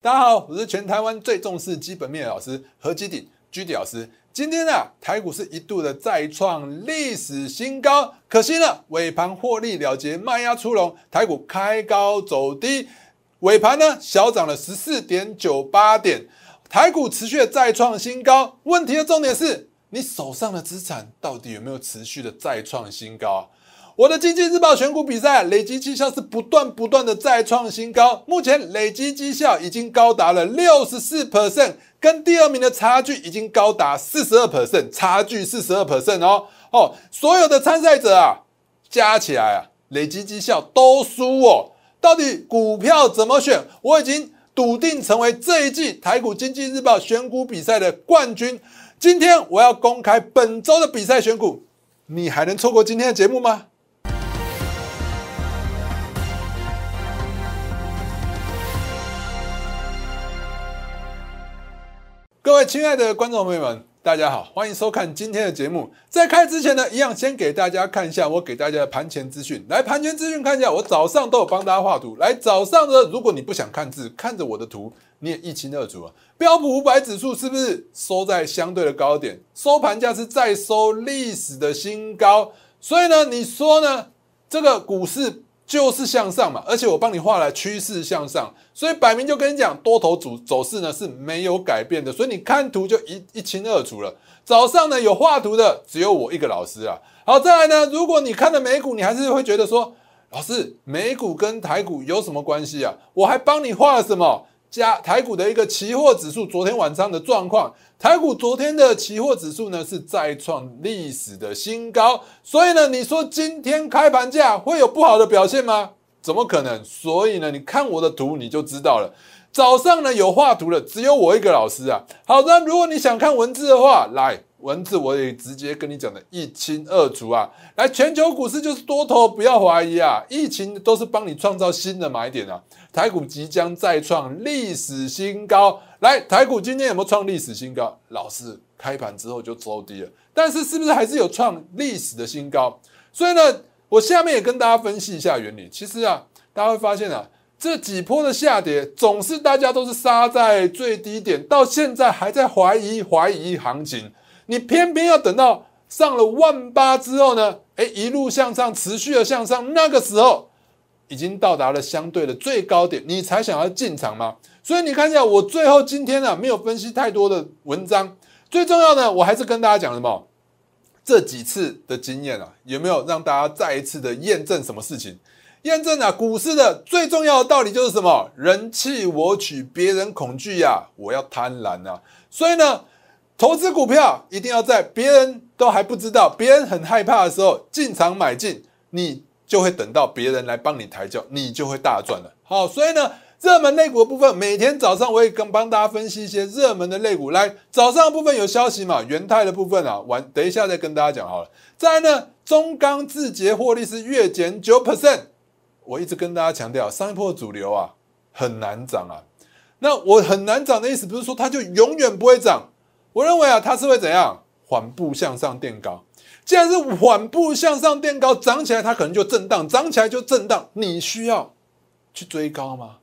大家好，我是全台湾最重视基本面的老师何基鼎居迪老师。今天呢，台股是一度的再创历史新高，可惜呢，尾盘获利了结，卖压出笼，台股开高走低，尾盘呢小涨了十四点九八点，台股持续的再创新高。问题的重点是你手上的资产到底有没有持续的再创新高？我的经济日报选股比赛累积绩效是不断不断的再创新高，目前累积绩效已经高达了六十四 percent，跟第二名的差距已经高达四十二 percent，差距四十二 percent 哦哦，所有的参赛者啊加起来啊累积绩效都输我，到底股票怎么选？我已经笃定成为这一季台股经济日报选股比赛的冠军。今天我要公开本周的比赛选股，你还能错过今天的节目吗？各位亲爱的观众朋友们，大家好，欢迎收看今天的节目。在开之前呢，一样先给大家看一下我给大家的盘前资讯。来，盘前资讯看一下，我早上都有帮大家画图。来，早上呢，如果你不想看字，看着我的图，你也一清二楚啊。标普五百指数是不是收在相对的高点？收盘价是再收历史的新高。所以呢，你说呢？这个股市。就是向上嘛，而且我帮你画了趋势向上，所以摆明就跟你讲，多头主走势呢是没有改变的，所以你看图就一一清二楚了。早上呢有画图的只有我一个老师啊。好，再来呢，如果你看了美股，你还是会觉得说，老师，美股跟台股有什么关系啊？我还帮你画了什么？加台股的一个期货指数，昨天晚上的状况，台股昨天的期货指数呢是再创历史的新高，所以呢，你说今天开盘价会有不好的表现吗？怎么可能？所以呢，你看我的图你就知道了。早上呢有画图的只有我一个老师啊。好的，如果你想看文字的话，来。文字我也直接跟你讲的一清二楚啊！来，全球股市就是多头，不要怀疑啊！疫情都是帮你创造新的买点啊！台股即将再创历史新高，来，台股今天有没有创历史新高？老师，开盘之后就走低了，但是是不是还是有创历史的新高？所以呢，我下面也跟大家分析一下原理。其实啊，大家会发现啊，这几波的下跌总是大家都是杀在最低点，到现在还在怀疑怀疑行情。你偏偏要等到上了万八之后呢？哎，一路向上，持续的向上，那个时候已经到达了相对的最高点，你才想要进场吗？所以你看一下，我最后今天啊，没有分析太多的文章，最重要的，我还是跟大家讲什么？这几次的经验啊，有没有让大家再一次的验证什么事情？验证啊，股市的最重要的道理就是什么？人气我取，别人恐惧呀，我要贪婪啊！所以呢？投资股票一定要在别人都还不知道、别人很害怕的时候进场买进，你就会等到别人来帮你抬轿，你就会大赚了。好，所以呢，热门类股的部分，每天早上我也跟帮大家分析一些热门的类股。来，早上部分有消息嘛？元泰的部分啊，晚等一下再跟大家讲好了。再来呢，中钢字节获利是月减九 percent，我一直跟大家强调，上一波主流啊很难涨啊。那我很难涨的意思，不是说它就永远不会涨。我认为啊，它是会怎样缓步向上垫高？既然是缓步向上垫高，涨起来它可能就震荡，涨起来就震荡。你需要去追高吗？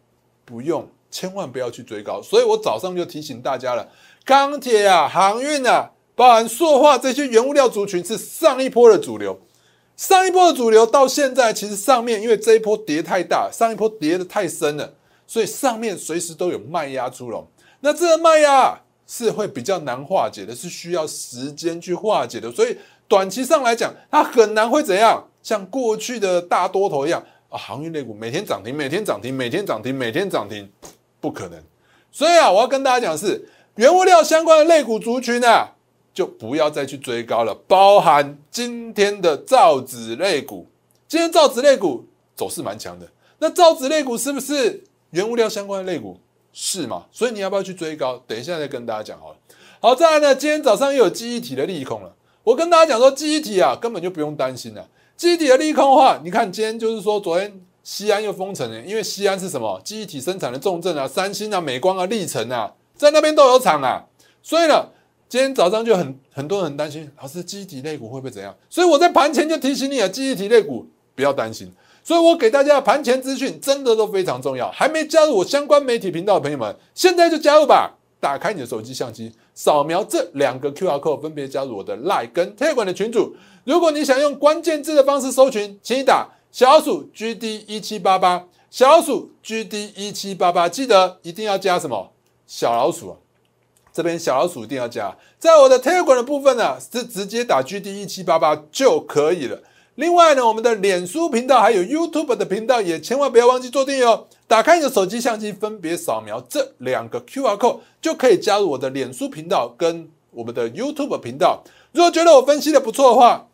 不用，千万不要去追高。所以我早上就提醒大家了：钢铁啊、航运啊、包含塑化这些原物料族群是上一波的主流。上一波的主流到现在，其实上面因为这一波跌太大，上一波跌的太深了，所以上面随时都有卖压出笼。那这个卖压。是会比较难化解的，是需要时间去化解的，所以短期上来讲，它很难会怎样，像过去的大多头一样啊，航运类股每天涨停，每天涨停，每天涨停，每天涨停，不可能。所以啊，我要跟大家讲是，原物料相关的类股族群啊，就不要再去追高了，包含今天的造纸类股，今天造纸类股走势蛮强的，那造纸类股是不是原物料相关的类股？是嘛？所以你要不要去追高？等一下再跟大家讲好了。好，再来呢，今天早上又有记忆体的利空了。我跟大家讲说，记忆体啊，根本就不用担心了。记忆体的利空的话，你看今天就是说，昨天西安又封城了，因为西安是什么？记忆体生产的重镇啊，三星啊、美光啊、历程啊，在那边都有厂啊。所以呢，今天早上就很很多人很担心，老师，记忆体类股会不会怎样？所以我在盘前就提醒你啊，记忆体类股不要担心。所以我给大家的盘前资讯真的都非常重要。还没加入我相关媒体频道的朋友们，现在就加入吧！打开你的手机相机，扫描这两个 QR code，分别加入我的 Line 跟 Telegram 的群组。如果你想用关键字的方式搜群，请打小鼠 GD 一七八八，小老鼠 GD 一七八八，记得一定要加什么小老鼠啊！这边小老鼠一定要加。在我的 Telegram 的部分呢，是直接打 GD 一七八八就可以了。另外呢，我们的脸书频道还有 YouTube 的频道也千万不要忘记做订阅哦。打开你的手机相机，分别扫描这两个 QR code，就可以加入我的脸书频道跟我们的 YouTube 频道。如果觉得我分析的不错的话，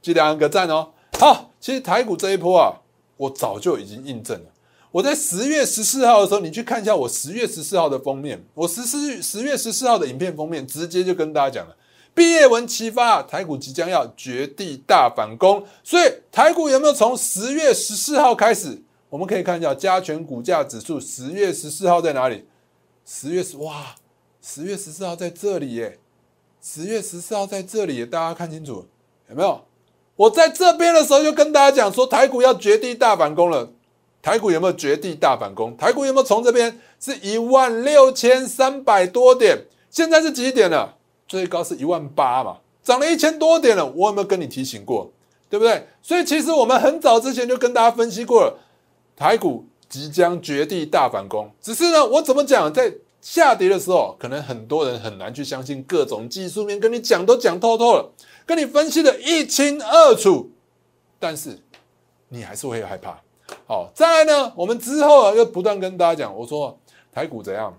记得按个赞哦。好，其实台股这一波啊，我早就已经印证了。我在十月十四号的时候，你去看一下我十月十四号的封面，我十四十月十四号的影片封面，直接就跟大家讲了。毕业文齐发，台股即将要绝地大反攻，所以台股有没有从十月十四号开始？我们可以看一下加权股价指数，十月十四号在哪里？十月十哇，十月十四号在这里耶！十月十四号在这里，大家看清楚有没有？我在这边的时候就跟大家讲说，台股要绝地大反攻了。台股有没有绝地大反攻？台股有没有从这边是一万六千三百多点？现在是几点了？最高是一万八嘛，涨了一千多点了。我有没有跟你提醒过？对不对？所以其实我们很早之前就跟大家分析过了，台股即将绝地大反攻。只是呢，我怎么讲，在下跌的时候，可能很多人很难去相信各种技术面，跟你讲都讲透透了，跟你分析的一清二楚，但是你还是会害怕。好，再来呢，我们之后啊又不断跟大家讲，我说台股怎样？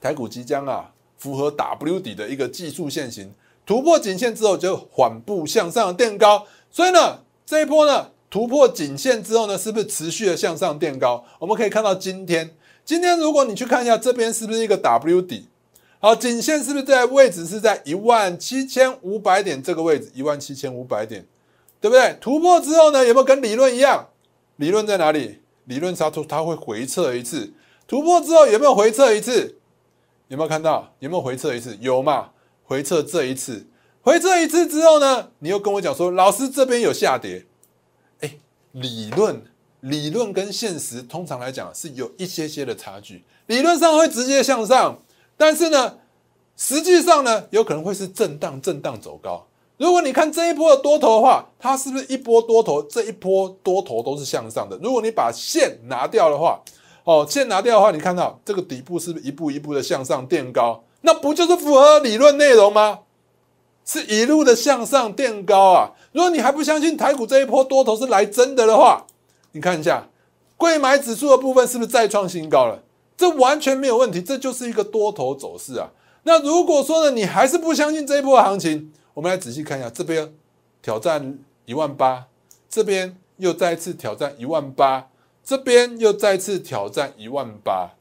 台股即将啊。符合 W 底的一个技术线型，突破颈线之后就缓步向上垫高，所以呢这一波呢突破颈线之后呢，是不是持续的向上垫高？我们可以看到今天，今天如果你去看一下这边是不是一个 W 底？好，颈线是不是在位置是在一万七千五百点这个位置？一万七千五百点，对不对？突破之后呢，有没有跟理论一样？理论在哪里？理论上它它会回撤一次，突破之后有没有回撤一次？有没有看到？有没有回撤一次？有嘛？回撤这一次，回撤一次之后呢？你又跟我讲说，老师这边有下跌。理论理论跟现实通常来讲是有一些些的差距。理论上会直接向上，但是呢，实际上呢，有可能会是震荡震荡走高。如果你看这一波的多头的话，它是不是一波多头？这一波多头都是向上的。如果你把线拿掉的话，哦，线拿掉的话，你看到这个底部是不是一步一步的向上垫高？那不就是符合理论内容吗？是一路的向上垫高啊！如果你还不相信台股这一波多头是来真的的话，你看一下贵买指数的部分是不是再创新高了？这完全没有问题，这就是一个多头走势啊！那如果说呢，你还是不相信这一波行情，我们来仔细看一下，这边挑战一万八，这边又再次挑战一万八。这边又再次挑战一万八，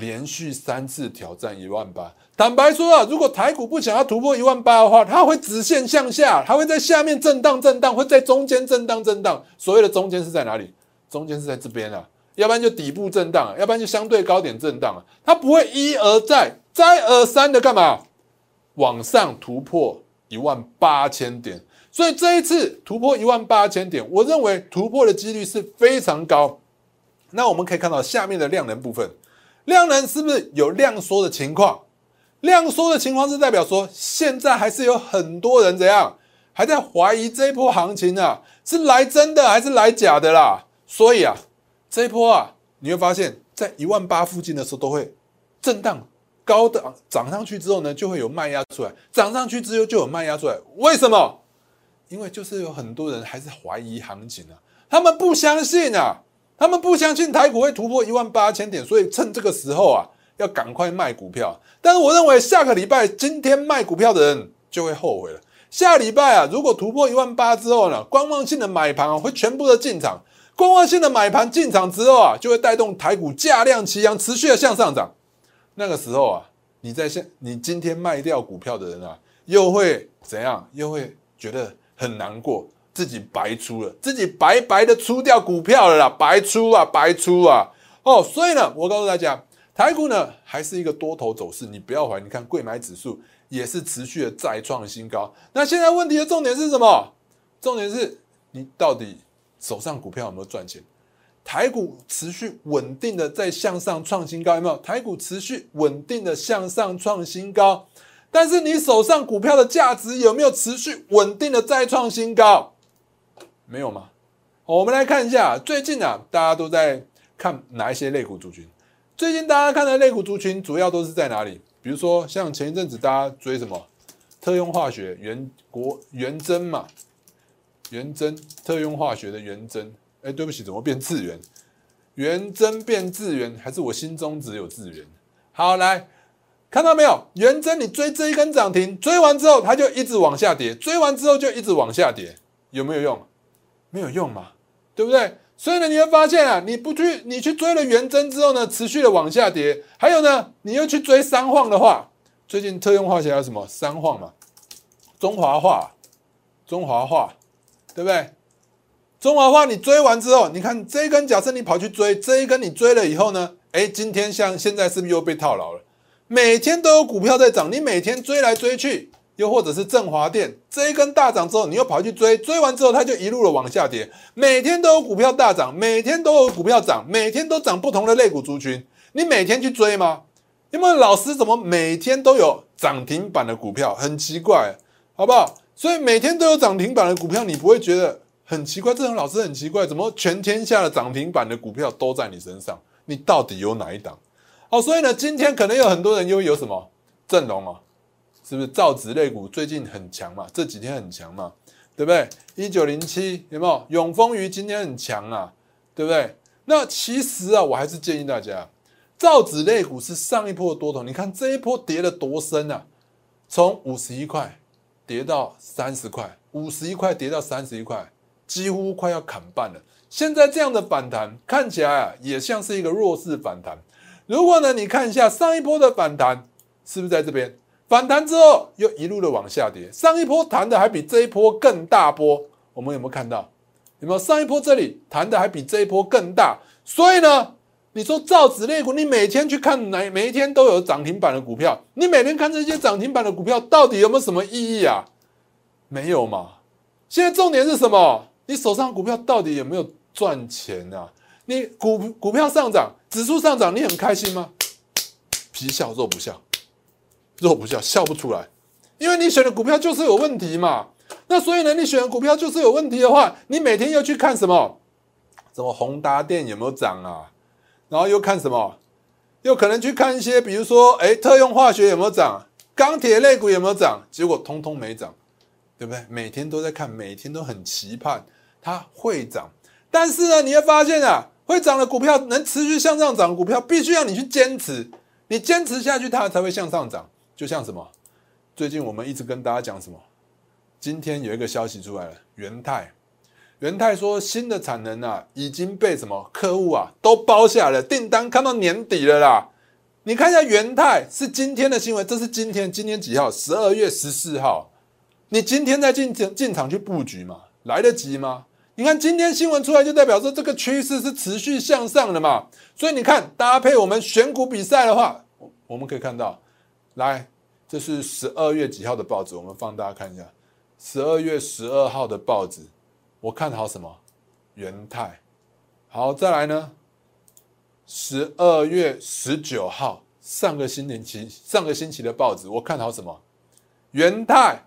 连续三次挑战一万八。坦白说啊，如果台股不想要突破一万八的话，它会直线向下，它会在下面震荡震荡，会在中间震荡震荡。所谓的中间是在哪里？中间是在这边啊，要不然就底部震荡，要不然就相对高点震荡啊。它不会一而再、再而三的干嘛？往上突破一万八千点。所以这一次突破一万八千点，我认为突破的几率是非常高。那我们可以看到下面的量能部分，量能是不是有量缩的情况？量缩的情况是代表说，现在还是有很多人怎样，还在怀疑这一波行情啊，是来真的还是来假的啦？所以啊，这一波啊，你会发现在一万八附近的时候都会震荡，高的涨上去之后呢，就会有卖压出来，涨上去之后就有卖压出来。为什么？因为就是有很多人还是怀疑行情啊，他们不相信啊。他们不相信台股会突破一万八千点，所以趁这个时候啊，要赶快卖股票。但是我认为下个礼拜今天卖股票的人就会后悔了。下礼拜啊，如果突破一万八之后呢，观望性的买盘啊会全部的进场。观望性的买盘进场之后啊，就会带动台股价量齐扬，持续的向上涨。那个时候啊，你在现你今天卖掉股票的人啊，又会怎样？又会觉得很难过。自己白出了，自己白白的出掉股票了啦，白出啊，白出啊，哦，所以呢，我告诉大家，台股呢还是一个多头走势，你不要怀疑，你看贵买指数也是持续的再创新高。那现在问题的重点是什么？重点是你到底手上股票有没有赚钱？台股持续稳定的在向上创新高，有没有？台股持续稳定的向上创新高，但是你手上股票的价值有没有持续稳定的再创新高？没有吗？我们来看一下，最近啊，大家都在看哪一些类股族群？最近大家看的类股族群主要都是在哪里？比如说像前一阵子大家追什么特用化学元国元真嘛，元真特用化学的元真。哎，对不起，怎么变智源？元真变智源，还是我心中只有智源？好，来看到没有？元真，你追这一根涨停，追完之后它就一直往下跌，追完之后就一直往下跌，有没有用？没有用嘛，对不对？所以呢，你会发现啊，你不去，你去追了元真之后呢，持续的往下跌。还有呢，你又去追三晃的话，最近特用化学还有什么三晃嘛？中华化，中华化，对不对？中华化，你追完之后，你看这一根，假设你跑去追这一根，你追了以后呢？哎，今天像现在是不是又被套牢了？每天都有股票在涨，你每天追来追去，又或者是振华电这一根大涨之后，你又跑去追，追完之后它就一路的往下跌。每天都有股票大涨，每天都有股票涨，每天都涨不同的类股族群，你每天去追吗？因为老师怎么每天都有涨停板的股票？很奇怪，好不好？所以每天都有涨停板的股票，你不会觉得？很奇怪，这种老师很奇怪，怎么全天下的涨停板的股票都在你身上？你到底有哪一档？哦，所以呢，今天可能有很多人又有什么阵容啊？是不是造纸类股最近很强嘛？这几天很强嘛？对不对？一九零七有没有？永丰鱼今天很强啊？对不对？那其实啊，我还是建议大家，造纸类股是上一波的多头，你看这一波跌了多深啊？从五十一块跌到三十块，五十一块跌到三十一块。几乎快要砍半了。现在这样的反弹看起来啊，也像是一个弱势反弹。如果呢，你看一下上一波的反弹，是不是在这边反弹之后又一路的往下跌？上一波弹的还比这一波更大波，我们有没有看到？有没有上一波这里弹的还比这一波更大？所以呢，你说造纸类股，你每天去看每每一天都有涨停板的股票，你每天看这些涨停板的股票，到底有没有什么意义啊？没有嘛。现在重点是什么？你手上股票到底有没有赚钱啊？你股股票上涨，指数上涨，你很开心吗？皮笑肉不笑，肉不笑，笑不出来，因为你选的股票就是有问题嘛。那所以呢，你选的股票就是有问题的话，你每天又去看什么？什么宏达电有没有涨啊？然后又看什么？又可能去看一些，比如说，哎，特用化学有没有涨？钢铁类股有没有涨？结果通通没涨，对不对？每天都在看，每天都很期盼。它会涨，但是呢，你会发现啊，会涨的股票能持续向上涨，股票必须要你去坚持，你坚持下去，它才会向上涨。就像什么，最近我们一直跟大家讲什么，今天有一个消息出来了，元泰，元泰说新的产能啊已经被什么客户啊都包下了，订单看到年底了啦。你看一下元泰是今天的新闻，这是今天，今天几号？十二月十四号。你今天在进进场去布局嘛？来得及吗？你看今天新闻出来，就代表说这个趋势是持续向上的嘛。所以你看搭配我们选股比赛的话，我们可以看到，来，这是十二月几号的报纸，我们放大看一下，十二月十二号的报纸，我看好什么？元泰。好，再来呢，十二月十九号，上个星期上个星期的报纸，我看好什么？元泰。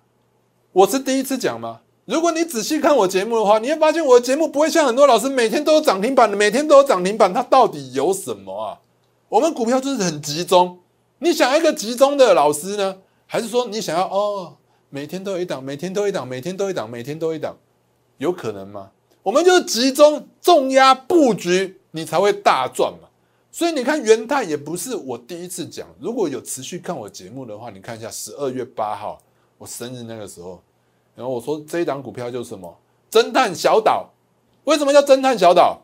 我是第一次讲吗？如果你仔细看我节目的话，你会发现我的节目不会像很多老师每天都有涨停板的，每天都有涨停板，它到底有什么啊？我们股票就是很集中。你想要一个集中的老师呢，还是说你想要哦，每天都有一档，每天都一档，每天都一档，每天都一档，有可能吗？我们就集中重压布局，你才会大赚嘛。所以你看元泰也不是我第一次讲，如果有持续看我节目的话，你看一下十二月八号我生日那个时候。然后我说这一档股票就是什么？侦探小岛，为什么叫侦探小岛？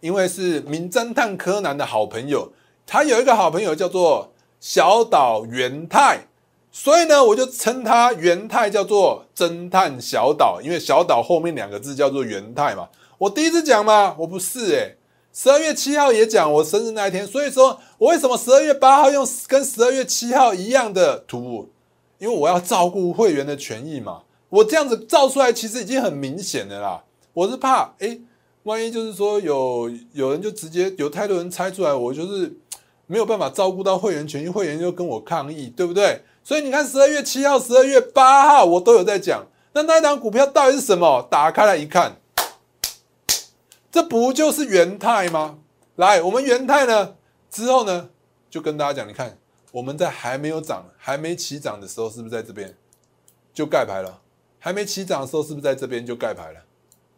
因为是名侦探柯南的好朋友，他有一个好朋友叫做小岛元太，所以呢，我就称他元太叫做侦探小岛，因为小岛后面两个字叫做元太嘛。我第一次讲吗？我不是诶十二月七号也讲我生日那一天，所以说我为什么十二月八号用跟十二月七号一样的图？因为我要照顾会员的权益嘛。我这样子照出来，其实已经很明显的啦。我是怕，哎，万一就是说有有人就直接有太多人猜出来，我就是没有办法照顾到会员权益，会员就跟我抗议，对不对？所以你看，十二月七号、十二月八号，我都有在讲。那那一档股票到底是什么？打开来一看，这不就是元泰吗？来，我们元泰呢之后呢，就跟大家讲，你看我们在还没有涨、还没起涨的时候，是不是在这边就盖牌了？还没起涨的时候，是不是在这边就盖牌了？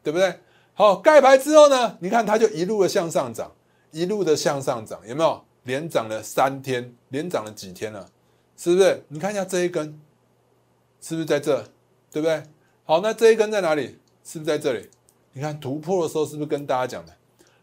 对不对？好，盖牌之后呢，你看它就一路的向上涨，一路的向上涨，有没有？连涨了三天，连涨了几天了？是不是？你看一下这一根，是不是在这？对不对？好，那这一根在哪里？是不是在这里？你看突破的时候，是不是跟大家讲的？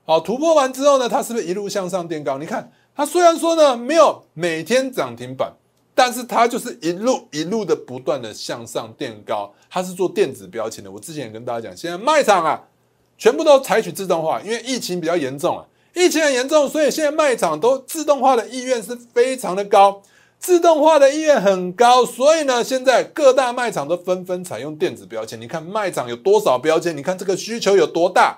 好，突破完之后呢，它是不是一路向上垫高？你看它虽然说呢没有每天涨停板，但是它就是一路一路的不断的向上垫高。它是做电子标签的。我之前也跟大家讲，现在卖场啊，全部都采取自动化，因为疫情比较严重啊，疫情很严重，所以现在卖场都自动化的意愿是非常的高。自动化的意愿很高，所以呢，现在各大卖场都纷纷采用电子标签。你看卖场有多少标签？你看这个需求有多大？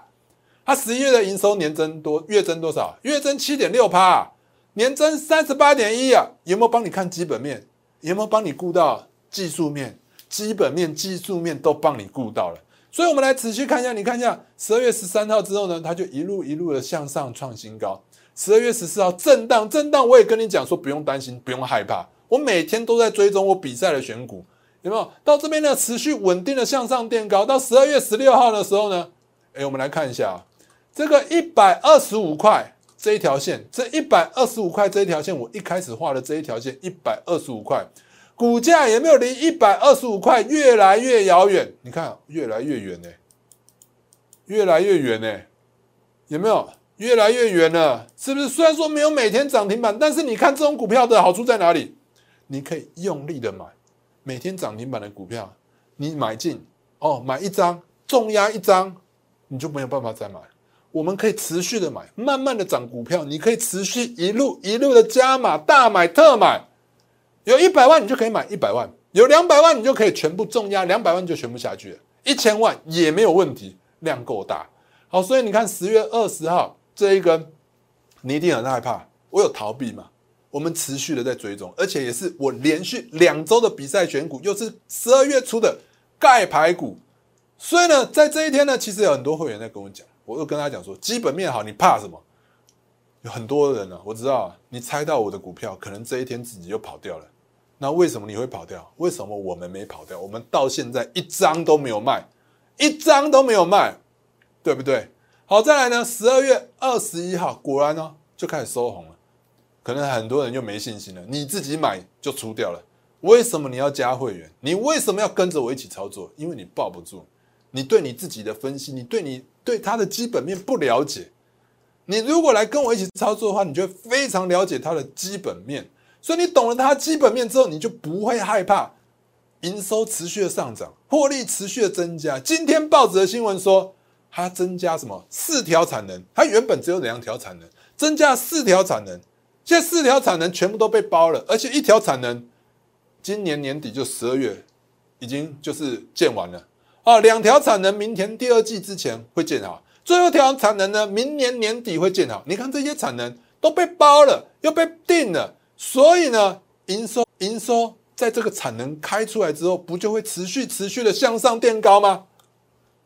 它十一月的营收年增多，月增多少？月增七点六趴，年增三十八点一啊！有没有帮你看基本面？有没有帮你顾到技术面？基本面、技术面都帮你顾到了。所以，我们来仔细看一下。你看一下十二月十三号之后呢，它就一路一路的向上创新高。十二月十四号震荡，震荡，我也跟你讲说不用担心，不用害怕。我每天都在追踪我比赛的选股，有没有？到这边呢，持续稳定的向上垫高。到十二月十六号的时候呢，哎，我们来看一下啊这个一百二十五块这一条线，这一百二十五块这一条线，我一开始画的这一条线一百二十五块，股价有没有离一百二十五块越来越遥远？你看，越来越远呢，越来越远呢，有没有？越来越远了，是不是？虽然说没有每天涨停板，但是你看这种股票的好处在哪里？你可以用力的买每天涨停板的股票，你买进哦，买一张重压一张，你就没有办法再买。我们可以持续的买，慢慢的涨股票，你可以持续一路一路的加码，大买特买。有一百万你就可以买一百万，有两百万你就可以全部重压，两百万就全部下去了，一千万也没有问题，量够大。好，所以你看十月二十号。这一根，你一定很害怕。我有逃避嘛？我们持续的在追踪，而且也是我连续两周的比赛选股，又是十二月初的盖牌股。所以呢，在这一天呢，其实有很多会员在跟我讲，我又跟他讲说，基本面好，你怕什么？有很多人呢，我知道你猜到我的股票，可能这一天自己就跑掉了。那为什么你会跑掉？为什么我们没跑掉？我们到现在一张都没有卖，一张都没有卖，对不对？好，再来呢？十二月二十一号，果然呢就开始收红了。可能很多人就没信心了，你自己买就出掉了。为什么你要加会员？你为什么要跟着我一起操作？因为你抱不住，你对你自己的分析，你对你对它的基本面不了解。你如果来跟我一起操作的话，你就非常了解它的基本面。所以你懂了它基本面之后，你就不会害怕营收持续的上涨，获利持续的增加。今天报纸的新闻说。它增加什么？四条产能，它原本只有两条产能，增加四条产能，现在四条产能全部都被包了，而且一条产能今年年底就十二月已经就是建完了哦，两条产能明天第二季之前会建好，最后一条产能呢明年年底会建好。你看这些产能都被包了，又被定了，所以呢，营收营收在这个产能开出来之后，不就会持续持续的向上垫高吗？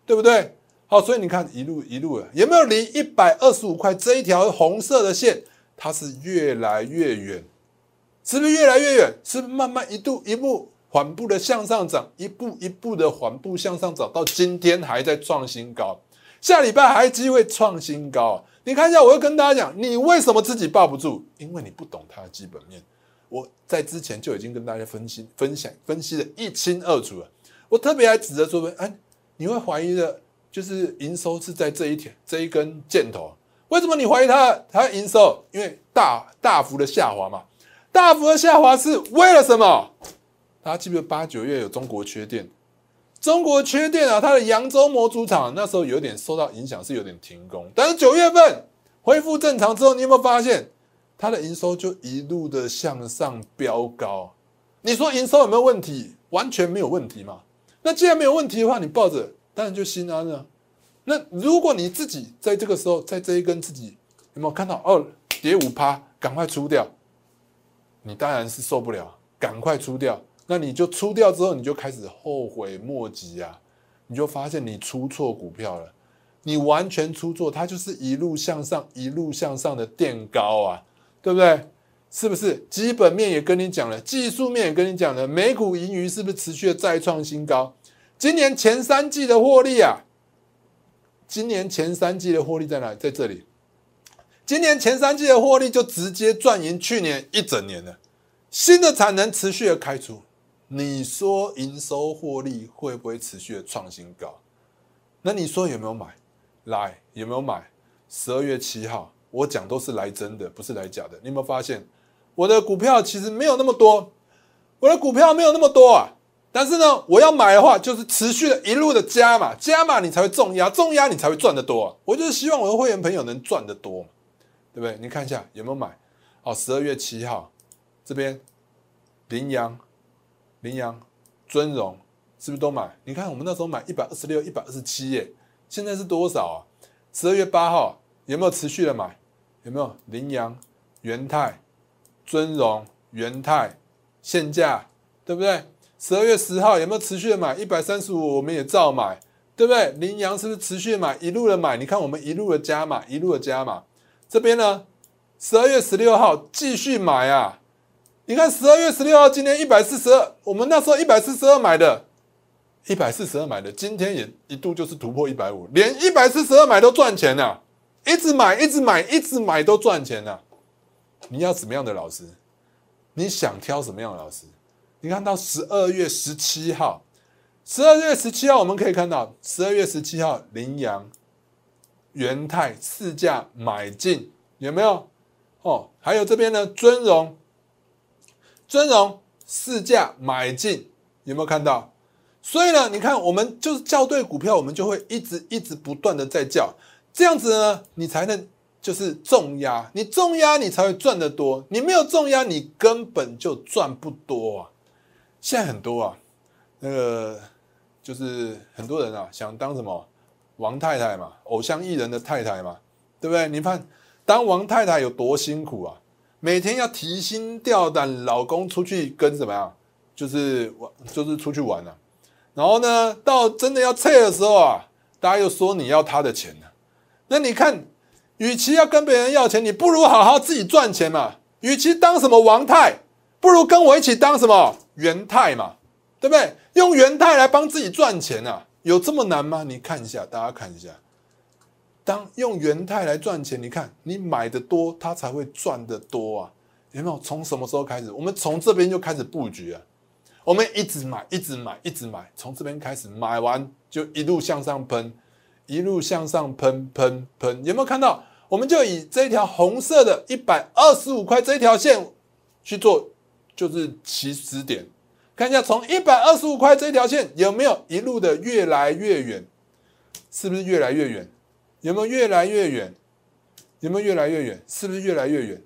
对不对？好，所以你看一路一路的，有没有离一百二十五块这一条红色的线，它是越来越远，是不是越来越远？是慢慢一度一步缓步的向上涨，一步一步的缓步向上涨，到今天还在创新高，下礼拜还机会创新高。你看一下，我要跟大家讲，你为什么自己抱不住？因为你不懂它的基本面。我在之前就已经跟大家分析、分享、分析的一清二楚了。我特别还指着说，哎，你会怀疑的。就是营收是在这一天这一根箭头，为什么你怀疑它它营收？因为大大幅的下滑嘛，大幅的下滑是为了什么？大家记不记得八九月有中国缺电？中国缺电啊，它的扬州模组厂那时候有点受到影响，是有点停工。但是九月份恢复正常之后，你有没有发现它的营收就一路的向上飙高？你说营收有没有问题？完全没有问题嘛？那既然没有问题的话，你抱着。当然就心安了，那如果你自己在这个时候，在这一根自己有没有看到哦，跌五趴，赶快出掉，你当然是受不了，赶快出掉。那你就出掉之后，你就开始后悔莫及啊！你就发现你出错股票了，你完全出错，它就是一路向上，一路向上的垫高啊，对不对？是不是？基本面也跟你讲了，技术面也跟你讲了，美股盈余是不是持续的再创新高？今年前三季的获利啊，今年前三季的获利在哪？在这里。今年前三季的获利就直接赚赢去年一整年了。新的产能持续的开出，你说营收获利会不会持续的创新高？那你说有没有买？来有没有买？十二月七号我讲都是来真的，不是来假的。你有没有发现我的股票其实没有那么多，我的股票没有那么多啊。但是呢，我要买的话，就是持续的一路的加码，加码你才会重压，重压你才会赚得多。我就是希望我的会员朋友能赚得多，对不对？你看一下有没有买？哦，十二月七号这边，羚羊、羚羊、尊荣是不是都买？你看我们那时候买一百二十六、一百二十七耶，现在是多少啊？十二月八号有没有持续的买？有没有羚羊、元泰、尊荣、元泰现价，对不对？十二月十号有没有持续的买？一百三十五，我们也照买，对不对？羚羊是不是持续的买？一路的买，你看我们一路的加码，一路的加码。这边呢，十二月十六号继续买啊！你看十二月十六号，今天一百四十二，我们那时候一百四十二买的，一百四十二买的，今天也一度就是突破一百五，连一百四十二买都赚钱了，一直买，一直买，一直买都赚钱了。你要什么样的老师？你想挑什么样的老师？你看到十二月十七号，十二月十七号我们可以看到，十二月十七号羚羊、元泰四价买进，有没有？哦，还有这边呢，尊荣、尊荣市价买进，有没有看到？所以呢，你看我们就是叫对股票，我们就会一直一直不断的在叫，这样子呢，你才能就是重压，你重压你才会赚得多，你没有重压，你根本就赚不多啊。现在很多啊，那个就是很多人啊，想当什么王太太嘛，偶像艺人的太太嘛，对不对？你看当王太太有多辛苦啊，每天要提心吊胆，老公出去跟怎么样，就是玩，就是出去玩啊。然后呢，到真的要撤的时候啊，大家又说你要他的钱呢。那你看，与其要跟别人要钱，你不如好好自己赚钱嘛。与其当什么王太，不如跟我一起当什么？元太嘛，对不对？用元太来帮自己赚钱啊，有这么难吗？你看一下，大家看一下，当用元泰来赚钱，你看你买的多，它才会赚的多啊，有没有？从什么时候开始？我们从这边就开始布局啊，我们一直买，一直买，一直买，从这边开始买完就一路向上喷，一路向上喷喷喷，有没有看到？我们就以这条红色的一百二十五块这一条线去做。就是起始点，看一下从一百二十五块这条线有没有一路的越来越远，是不是越来越远？有没有越来越远？有没有越来越远？是不是越来越远？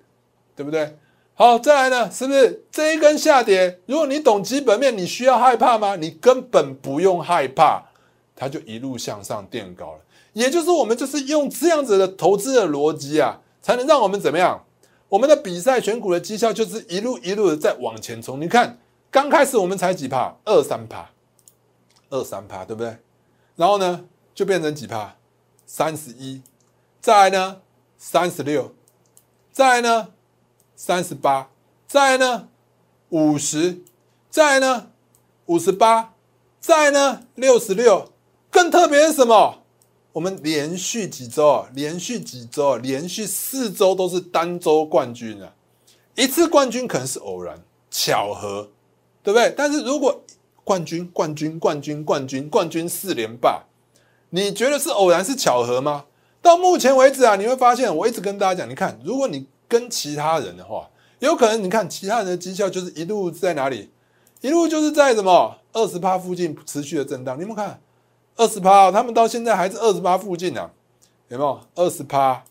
对不对？好，再来呢？是不是这一根下跌？如果你懂基本面，你需要害怕吗？你根本不用害怕，它就一路向上垫高了。也就是我们就是用这样子的投资的逻辑啊，才能让我们怎么样？我们的比赛选股的绩效就是一路一路的在往前冲。你看，刚开始我们才几帕，二三帕，二三帕，对不对？然后呢，就变成几帕，三十一，再来呢，三十六，再来呢，三十八，再来呢，五十，再来呢，五十八，再来呢，六十六。更特别是什么？我们连续几周啊，连续几周啊，连续四周都是单周冠军啊！一次冠军可能是偶然巧合，对不对？但是如果冠军、冠军、冠军、冠军、冠军四连霸，你觉得是偶然是巧合吗？到目前为止啊，你会发现，我一直跟大家讲，你看，如果你跟其他人的话，有可能你看其他人的绩效就是一路在哪里，一路就是在什么二十趴附近持续的震荡，你们看。二十趴，他们到现在还是二十八附近呢，有没有？二十趴、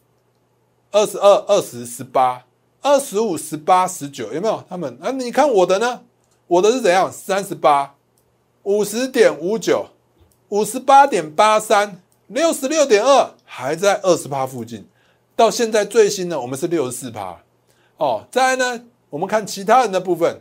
二十二、二十、十八、二十五、十八、十九，有没有？他们啊，你看我的呢？我的是怎样？三十八、五十点五九、五十八点八三、六十六点二，还在二十趴附近。到现在最新的，我们是六十四趴。哦，再来呢，我们看其他人的部分，